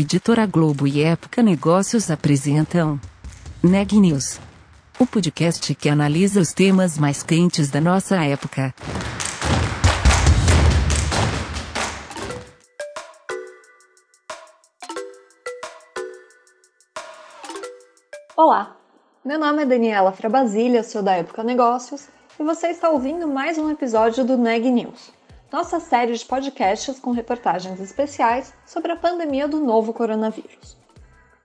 Editora Globo e Época Negócios apresentam Neg News, o podcast que analisa os temas mais quentes da nossa época. Olá, meu nome é Daniela Frabasília, sou da Época Negócios e você está ouvindo mais um episódio do Neg News, nossa série de podcasts com reportagens especiais sobre a pandemia do novo coronavírus.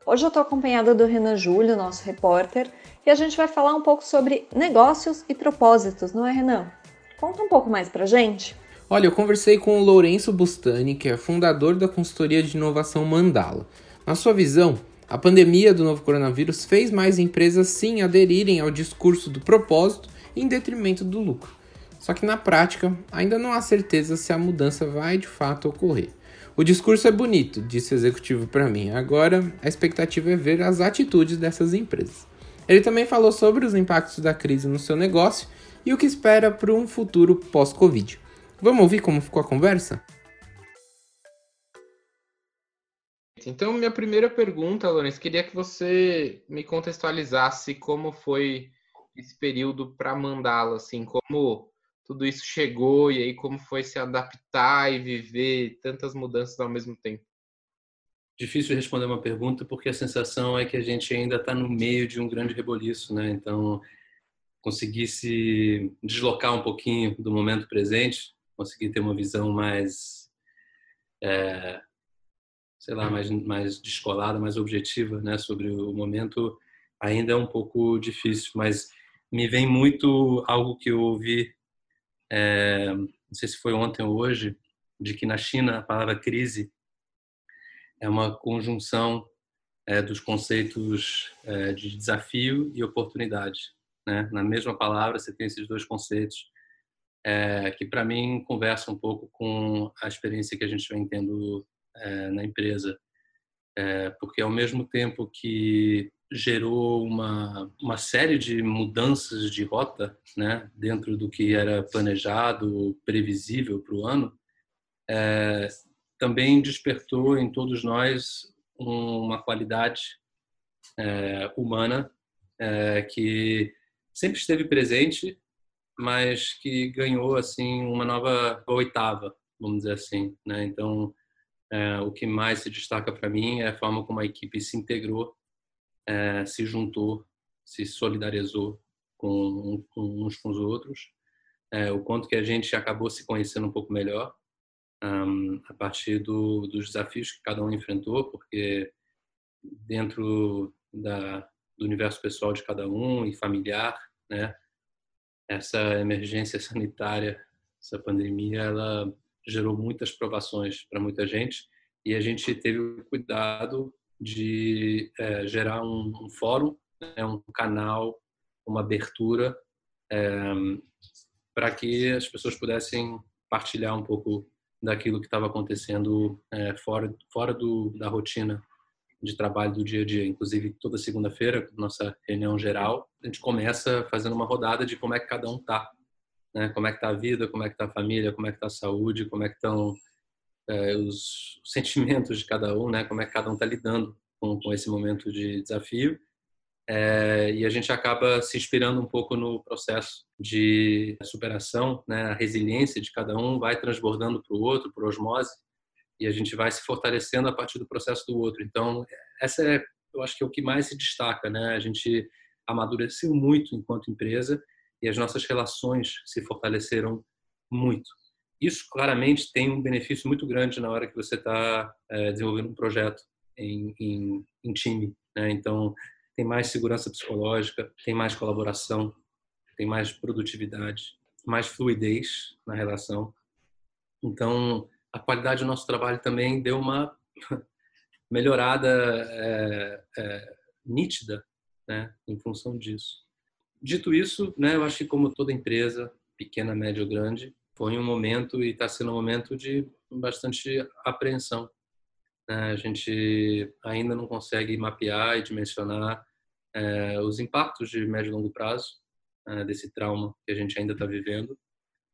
Hoje eu estou acompanhada do Renan Júlio, nosso repórter, e a gente vai falar um pouco sobre negócios e propósitos, não é, Renan? Conta um pouco mais pra gente. Olha, eu conversei com o Lourenço Bustani, que é fundador da consultoria de inovação Mandala. Na sua visão, a pandemia do novo coronavírus fez mais empresas sim aderirem ao discurso do propósito em detrimento do lucro. Só que na prática, ainda não há certeza se a mudança vai de fato ocorrer. O discurso é bonito, disse o executivo para mim. Agora, a expectativa é ver as atitudes dessas empresas. Ele também falou sobre os impactos da crise no seu negócio e o que espera para um futuro pós-Covid. Vamos ouvir como ficou a conversa? Então, minha primeira pergunta, Lourenço, queria que você me contextualizasse como foi esse período para mandá-la, assim, como tudo isso chegou e aí como foi se adaptar e viver tantas mudanças ao mesmo tempo? Difícil responder uma pergunta porque a sensação é que a gente ainda está no meio de um grande reboliço, né? Então, conseguir se deslocar um pouquinho do momento presente, conseguir ter uma visão mais, é, sei lá, mais, mais descolada, mais objetiva, né, sobre o momento, ainda é um pouco difícil, mas me vem muito algo que eu ouvi, é, não sei se foi ontem ou hoje, de que na China a palavra crise é uma conjunção é, dos conceitos é, de desafio e oportunidade. Né? Na mesma palavra você tem esses dois conceitos é, que para mim conversa um pouco com a experiência que a gente vem tendo é, na empresa, é, porque ao mesmo tempo que gerou uma, uma série de mudanças de rota né, dentro do que era planejado, previsível para o ano, é, também despertou em todos nós uma qualidade é, humana é, que sempre esteve presente, mas que ganhou assim uma nova oitava, vamos dizer assim. Né? Então, é, o que mais se destaca para mim é a forma como a equipe se integrou é, se juntou, se solidarizou com, com, uns com os outros, é, o quanto que a gente acabou se conhecendo um pouco melhor um, a partir do, dos desafios que cada um enfrentou, porque dentro da, do universo pessoal de cada um e familiar, né, essa emergência sanitária, essa pandemia, ela gerou muitas provações para muita gente e a gente teve o cuidado de é, gerar um, um fórum, né, um canal, uma abertura é, para que as pessoas pudessem partilhar um pouco daquilo que estava acontecendo é, fora fora do, da rotina de trabalho do dia a dia. Inclusive toda segunda-feira nossa reunião geral a gente começa fazendo uma rodada de como é que cada um tá, né? Como é que tá a vida, como é que tá a família, como é que tá a saúde, como é que estão é, os sentimentos de cada um, né? Como é que cada um está lidando com, com, esse momento de desafio. É, e a gente acaba se inspirando um pouco no processo de superação, né? A resiliência de cada um vai transbordando para o outro, por osmose, e a gente vai se fortalecendo a partir do processo do outro. Então, essa é, eu acho que é o que mais se destaca, né? A gente amadureceu muito enquanto empresa e as nossas relações se fortaleceram muito. Isso claramente tem um benefício muito grande na hora que você está é, desenvolvendo um projeto em, em, em time. Né? Então, tem mais segurança psicológica, tem mais colaboração, tem mais produtividade, mais fluidez na relação. Então, a qualidade do nosso trabalho também deu uma melhorada é, é, nítida né, em função disso. Dito isso, né, eu acho que como toda empresa, pequena, média ou grande, foi um momento e está sendo um momento de bastante apreensão. Né? A gente ainda não consegue mapear e dimensionar é, os impactos de médio e longo prazo é, desse trauma que a gente ainda está vivendo.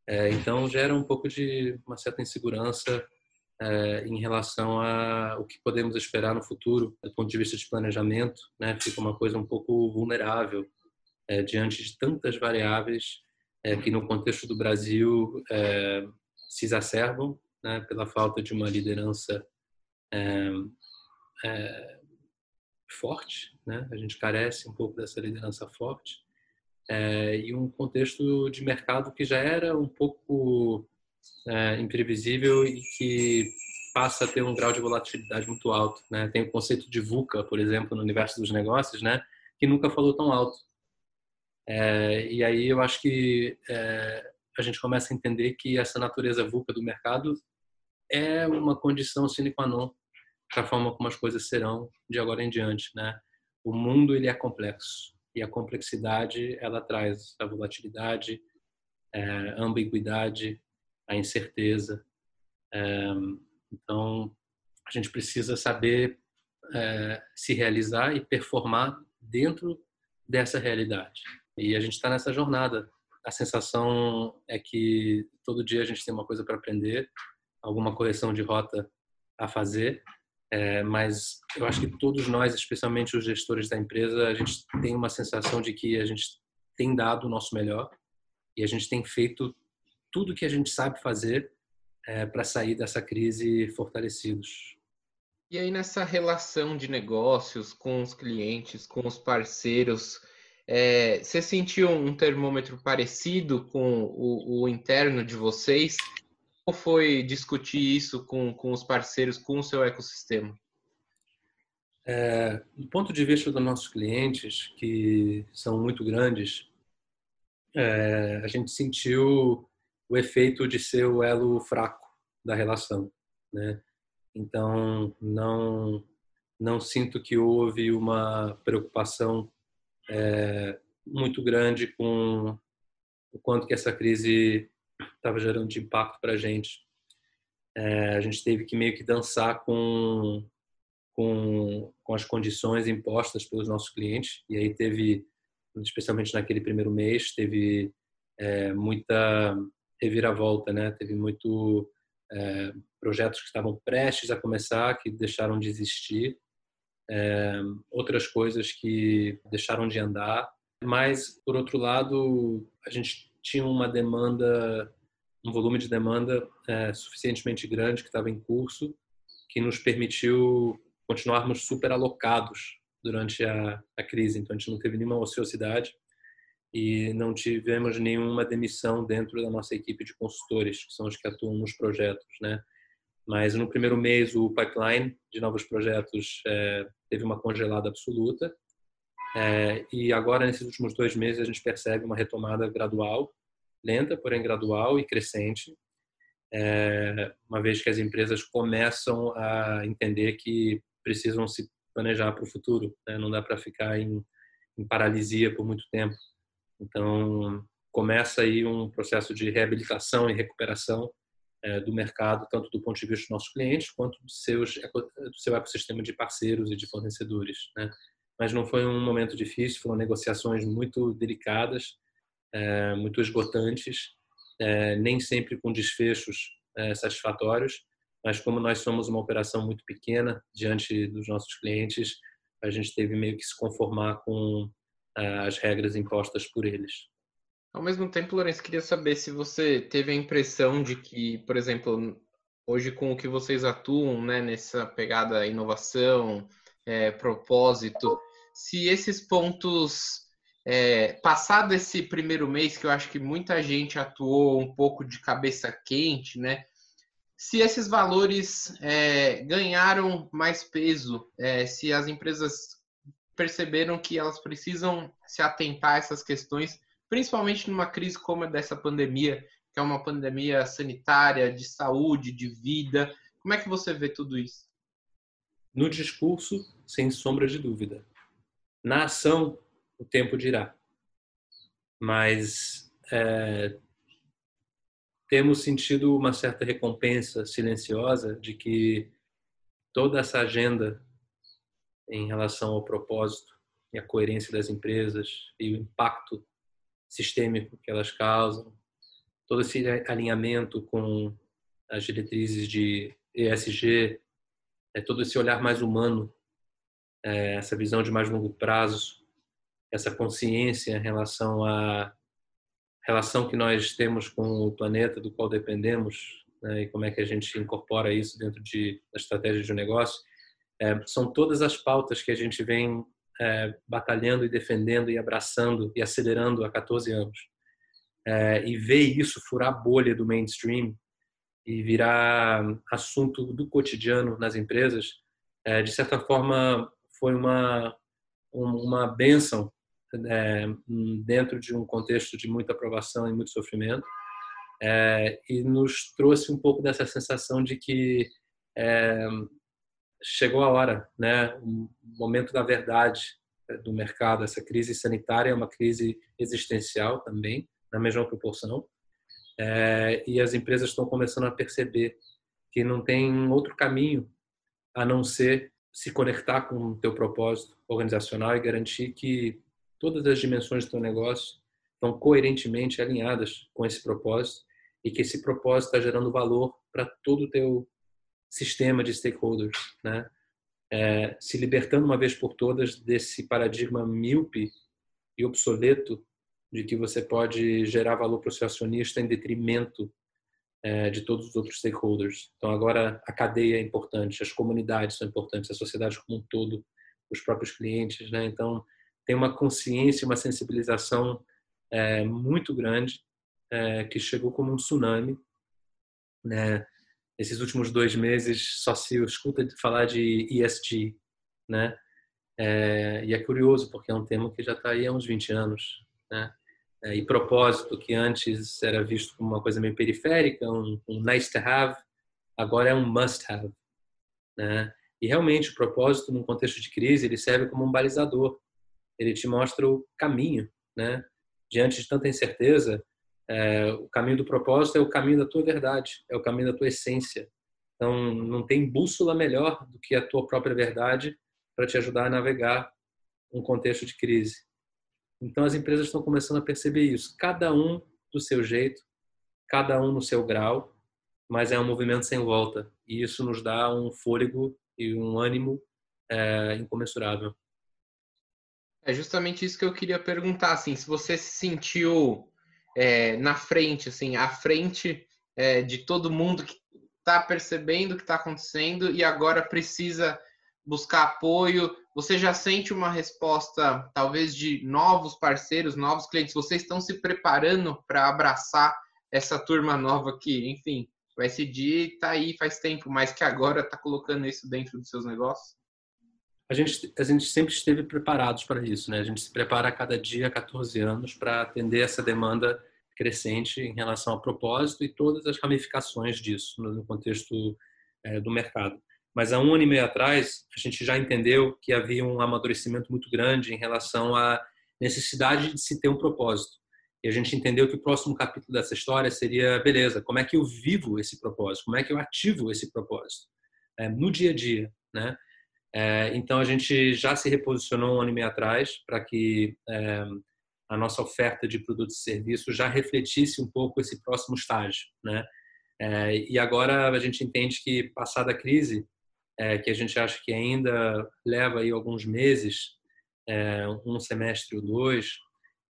É, então gera um pouco de uma certa insegurança é, em relação a o que podemos esperar no futuro, do ponto de vista de planejamento, né? Fica uma coisa um pouco vulnerável é, diante de tantas variáveis é, que no contexto do Brasil é, se exacerbam, né? Pela falta de uma liderança forte, né? A gente carece um pouco dessa liderança forte e um contexto de mercado que já era um pouco imprevisível e que passa a ter um grau de volatilidade muito alto. Né? Tem o conceito de VUCA, por exemplo, no universo dos negócios, né? que nunca falou tão alto. É, e aí eu acho que é, a gente começa a entender que essa natureza VUCA do mercado é uma condição sine qua non para a forma como as coisas serão de agora em diante. Né? O mundo ele é complexo e a complexidade ela traz a volatilidade, é, a ambiguidade, a incerteza. É, então, a gente precisa saber é, se realizar e performar dentro dessa realidade. E a gente está nessa jornada. A sensação é que todo dia a gente tem uma coisa para aprender, alguma correção de rota a fazer, é, mas eu acho que todos nós, especialmente os gestores da empresa, a gente tem uma sensação de que a gente tem dado o nosso melhor e a gente tem feito tudo que a gente sabe fazer é, para sair dessa crise fortalecidos. E aí nessa relação de negócios com os clientes, com os parceiros, é, você sentiu um termômetro parecido com o, o, interno de vocês? Ou foi discutir isso com, com os parceiros, com o seu ecossistema? É, do ponto de vista dos nossos clientes, que são muito grandes, é, a gente sentiu o efeito de ser o elo fraco da relação, né? Então não não sinto que houve uma preocupação é, muito grande com o quanto que essa crise estava gerando de impacto para a gente. É, a gente teve que meio que dançar com, com, com as condições impostas pelos nossos clientes e aí teve, especialmente naquele primeiro mês, teve é, muita reviravolta, né? Teve muito é, projetos que estavam prestes a começar que deixaram de existir, é, outras coisas que deixaram de andar. Mas por outro lado, a gente tinha uma demanda, um volume de demanda é, suficientemente grande que estava em curso, que nos permitiu continuarmos super alocados durante a, a crise. Então a gente não teve nenhuma ociosidade e não tivemos nenhuma demissão dentro da nossa equipe de consultores, que são os que atuam nos projetos, né? Mas no primeiro mês o pipeline de novos projetos é, teve uma congelada absoluta é, e agora nesses últimos dois meses a gente percebe uma retomada gradual, lenta, porém gradual e crescente, é, uma vez que as empresas começam a entender que precisam se planejar para o futuro, né? não dá para ficar em, em paralisia por muito tempo. Então, começa aí um processo de reabilitação e recuperação do mercado, tanto do ponto de vista dos nossos clientes, quanto do, seus, do seu ecossistema de parceiros e de fornecedores. Né? Mas não foi um momento difícil, foram negociações muito delicadas, é, muito esgotantes, é, nem sempre com desfechos satisfatórios, mas como nós somos uma operação muito pequena diante dos nossos clientes, a gente teve meio que se conformar com as regras impostas por eles. Ao mesmo tempo, Lourenço, queria saber se você teve a impressão de que, por exemplo, hoje com o que vocês atuam, né, nessa pegada inovação, é, propósito, se esses pontos, é, passado esse primeiro mês, que eu acho que muita gente atuou um pouco de cabeça quente, né, se esses valores é, ganharam mais peso, é, se as empresas perceberam que elas precisam se atentar a essas questões, principalmente numa crise como a dessa pandemia, que é uma pandemia sanitária, de saúde, de vida. Como é que você vê tudo isso? No discurso, sem sombra de dúvida. Na ação, o tempo dirá. Mas é, temos sentido uma certa recompensa silenciosa de que toda essa agenda em relação ao propósito e a coerência das empresas e o impacto sistêmico que elas causam, todo esse alinhamento com as diretrizes de ESG, é todo esse olhar mais humano, é, essa visão de mais longo prazo, essa consciência em relação à relação que nós temos com o planeta do qual dependemos né, e como é que a gente incorpora isso dentro de, da estratégia de um negócio, é, são todas as pautas que a gente vem é, batalhando e defendendo e abraçando e acelerando há 14 anos. É, e ver isso furar a bolha do mainstream e virar assunto do cotidiano nas empresas, é, de certa forma foi uma uma benção é, dentro de um contexto de muita aprovação e muito sofrimento é, e nos trouxe um pouco dessa sensação de que é, chegou a hora, né, o momento da verdade do mercado. Essa crise sanitária é uma crise existencial também, na mesma proporção. É, e as empresas estão começando a perceber que não tem outro caminho a não ser se conectar com o teu propósito organizacional e garantir que todas as dimensões do teu negócio estão coerentemente alinhadas com esse propósito e que esse propósito está gerando valor para todo o teu sistema de stakeholders, né? É, se libertando uma vez por todas desse paradigma míope e obsoleto de que você pode gerar valor para o seu acionista em detrimento é, de todos os outros stakeholders. Então agora a cadeia é importante, as comunidades são importantes, a sociedade como um todo, os próprios clientes, né? Então tem uma consciência, uma sensibilização é, muito grande é, que chegou como um tsunami, né? Esses últimos dois meses só se escuta falar de ESG, né? É, e é curioso porque é um tema que já está aí há uns 20 anos, né? É, e propósito, que antes era visto como uma coisa meio periférica, um, um nice to have, agora é um must have. Né? E realmente o propósito, num contexto de crise, ele serve como um balizador. Ele te mostra o caminho. Né? Diante de tanta incerteza, é, o caminho do propósito é o caminho da tua verdade, é o caminho da tua essência. Então, não tem bússola melhor do que a tua própria verdade para te ajudar a navegar um contexto de crise. Então as empresas estão começando a perceber isso, cada um do seu jeito, cada um no seu grau, mas é um movimento sem volta e isso nos dá um fôlego e um ânimo é, incomensurável. É justamente isso que eu queria perguntar, assim, se você se sentiu é, na frente, assim, à frente é, de todo mundo que está percebendo o que está acontecendo e agora precisa buscar apoio, você já sente uma resposta, talvez, de novos parceiros, novos clientes? Vocês estão se preparando para abraçar essa turma nova que, enfim, o SD está aí faz tempo, mas que agora está colocando isso dentro dos seus negócios? A gente, a gente sempre esteve preparados para isso, né? A gente se prepara a cada dia, há 14 anos, para atender essa demanda crescente em relação ao propósito e todas as ramificações disso no contexto é, do mercado. Mas há um ano e meio atrás, a gente já entendeu que havia um amadurecimento muito grande em relação à necessidade de se ter um propósito. E a gente entendeu que o próximo capítulo dessa história seria, beleza, como é que eu vivo esse propósito? Como é que eu ativo esse propósito? É, no dia a dia, né? É, então a gente já se reposicionou um ano e meio atrás para que é, a nossa oferta de produtos e serviços já refletisse um pouco esse próximo estágio, né? É, e agora a gente entende que passada a crise é, que a gente acha que ainda leva aí alguns meses, é, um semestre ou dois,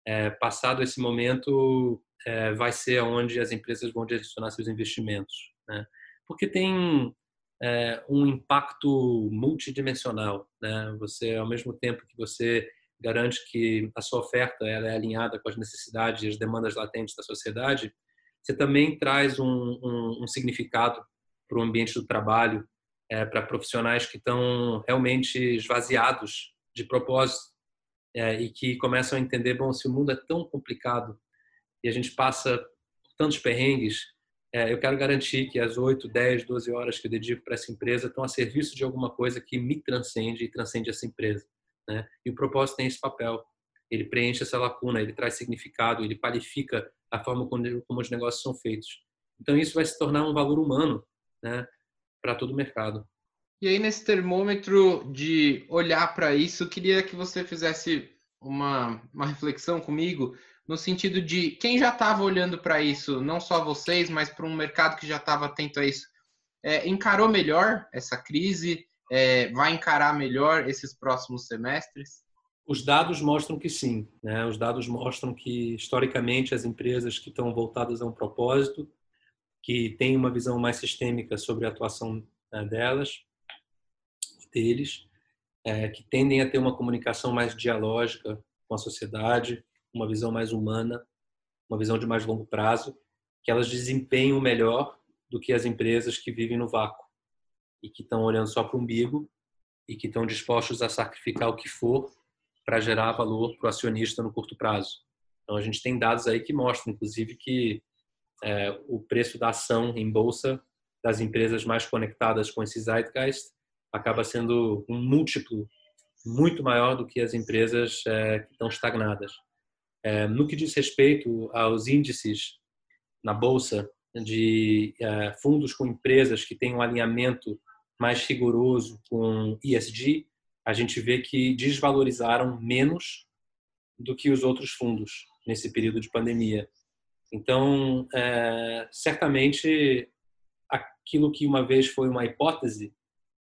é, passado esse momento, é, vai ser onde as empresas vão direcionar seus investimentos, né? Porque tem é, um impacto multidimensional, né? Você, ao mesmo tempo que você garante que a sua oferta ela é alinhada com as necessidades e as demandas latentes da sociedade, você também traz um, um, um significado para o ambiente do trabalho é, para profissionais que estão realmente esvaziados de propósito é, e que começam a entender, bom, se o mundo é tão complicado e a gente passa por tantos perrengues, é, eu quero garantir que as 8, 10, 12 horas que eu dedico para essa empresa estão a serviço de alguma coisa que me transcende e transcende essa empresa. Né? E o propósito tem esse papel. Ele preenche essa lacuna, ele traz significado, ele qualifica a forma como, os negócios são feitos. Então isso vai se tornar um valor humano, né? para todo o mercado. E aí, nesse termômetro de olhar para isso, queria que você fizesse uma, uma reflexão comigo, no sentido de quem já estava olhando para isso, não só vocês, mas para um mercado que já estava atento a isso. é, encarou melhor essa crise? É, vai encarar melhor esses próximos semestres? Os dados mostram que sim. Né? Os dados mostram que, historicamente, as empresas que estão voltadas a um propósito, que têm uma visão mais sistêmica sobre a atuação né, delas, deles, é, que tendem a ter uma comunicação mais dialógica com a sociedade, uma visão mais humana, uma visão de mais longo prazo, que elas desempenham melhor do que as empresas que vivem no vácuo e que estão olhando só para o umbigo e que estão dispostos a sacrificar o que for para gerar valor para o acionista no curto prazo. Então a gente tem dados aí que mostram, inclusive, que é, o preço da ação em bolsa das empresas mais conectadas com esse zeitgeist acaba sendo um múltiplo muito maior do que as empresas é, que estão estagnadas. É, no que diz respeito aos índices na bolsa de é, fundos com empresas que têm um alinhamento mais rigoroso com ESG, a gente vê que desvalorizaram menos do que os outros fundos nesse período de pandemia. Então, é, certamente, aquilo que uma vez foi uma hipótese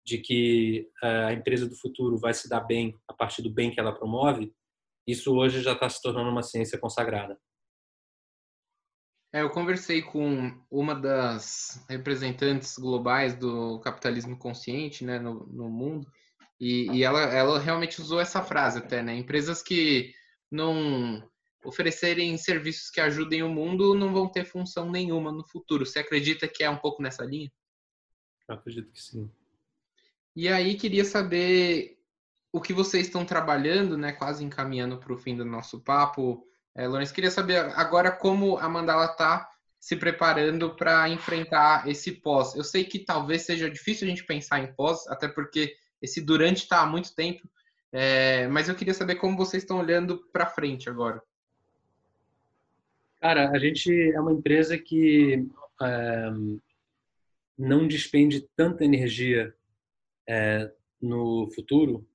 de que a empresa do futuro vai se dar bem a partir do bem que ela promove, isso hoje já está se tornando uma ciência consagrada. É, eu conversei com uma das representantes globais do capitalismo consciente né, no, no mundo, e, e ela, ela realmente usou essa frase até, né? Empresas que não oferecerem serviços que ajudem o mundo não vão ter função nenhuma no futuro. Você acredita que é um pouco nessa linha? Eu acredito que sim. E aí queria saber o que vocês estão trabalhando, né? Quase encaminhando para o fim do nosso papo. É, Lourenço, queria saber agora como a Mandala está se preparando para enfrentar esse pós. Eu sei que talvez seja difícil a gente pensar em pós, até porque esse durante está há muito tempo, é, mas eu queria saber como vocês estão olhando para frente agora. Cara, a gente é uma empresa que é, não despende tanta energia é, no futuro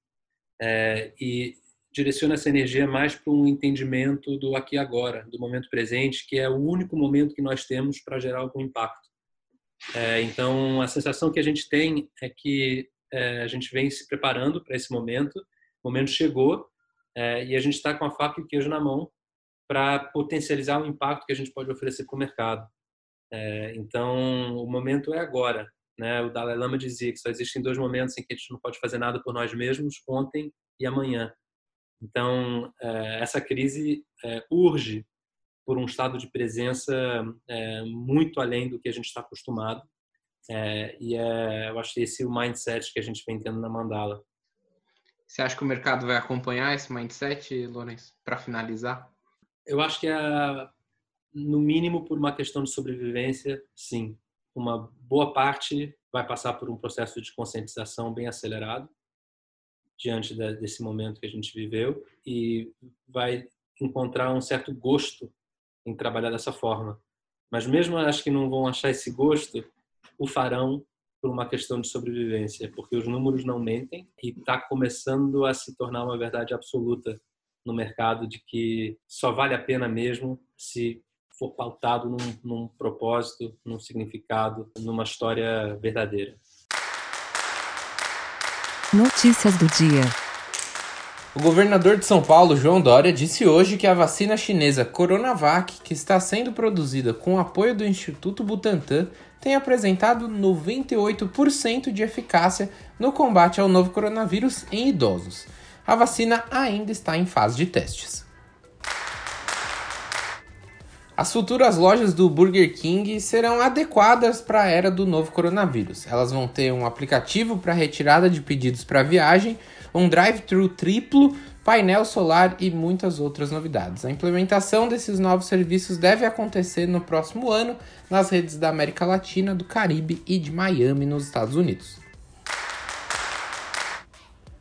é, e direciona essa energia mais para um entendimento do aqui e agora, do momento presente, que é o único momento que nós temos para gerar algum impacto. É, então, a sensação que a gente tem é que é, a gente vem se preparando para esse momento, o momento chegou é, e a gente está com a faca e o queijo na mão para potencializar o impacto que a gente pode oferecer para o mercado. É, então, o momento é agora. Né? O Dalai Lama dizia que só existem dois momentos em que a gente não pode fazer nada por nós mesmos, ontem e amanhã. Então, é, essa crise é, urge por um estado de presença é, muito além do que a gente está acostumado e é, eu acho que esse é o mindset que a gente vem tendo na Mandala. Você acha que o mercado vai acompanhar esse mindset, Lourenço, para finalizar? Eu acho que, é, no mínimo, por uma questão de sobrevivência, sim. Uma boa parte vai passar por um processo de conscientização bem acelerado diante desse momento que a gente viveu e vai encontrar um certo gosto em trabalhar dessa forma. Mas mesmo acho que não vão achar esse gosto, o farão por uma questão de sobrevivência, porque os números não mentem e está começando a se tornar uma verdade absoluta no mercado de que só vale a pena mesmo se for pautado num, num propósito, num significado, numa história verdadeira. Notícias do dia. O governador de São Paulo, João Dória, disse hoje que a vacina chinesa Coronavac, que está sendo produzida com apoio do Instituto Butantan, tem apresentado 98% de eficácia no combate ao novo coronavírus em idosos. A vacina ainda está em fase de testes. As futuras lojas do Burger King serão adequadas para a era do novo coronavírus. Elas vão ter um aplicativo para retirada de pedidos para viagem, um drive-thru triplo, painel solar e muitas outras novidades. A implementação desses novos serviços deve acontecer no próximo ano nas redes da América Latina, do Caribe e de Miami, nos Estados Unidos.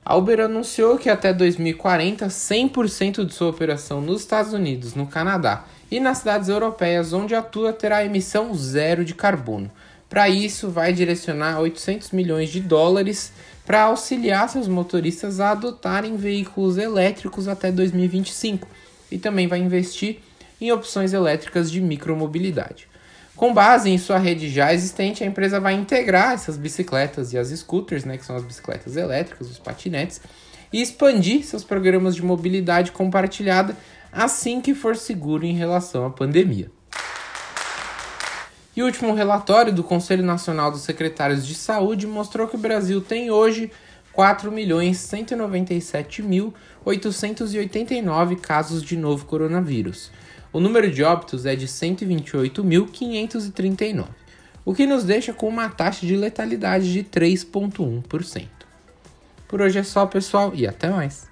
A Uber anunciou que até 2040, 100% de sua operação nos Estados Unidos, no Canadá e nas cidades europeias onde atua terá emissão zero de carbono. Para isso, vai direcionar 800 milhões de dólares para auxiliar seus motoristas a adotarem veículos elétricos até 2025 e também vai investir em opções elétricas de micromobilidade. Com base em sua rede já existente, a empresa vai integrar essas bicicletas e as scooters, né, que são as bicicletas elétricas, os patinetes, e expandir seus programas de mobilidade compartilhada assim que for seguro em relação à pandemia. E o último relatório do Conselho Nacional dos Secretários de Saúde mostrou que o Brasil tem hoje 4.197.889 casos de novo coronavírus. O número de óbitos é de 128.539, o que nos deixa com uma taxa de letalidade de 3,1%. Por hoje é só, pessoal, e até mais!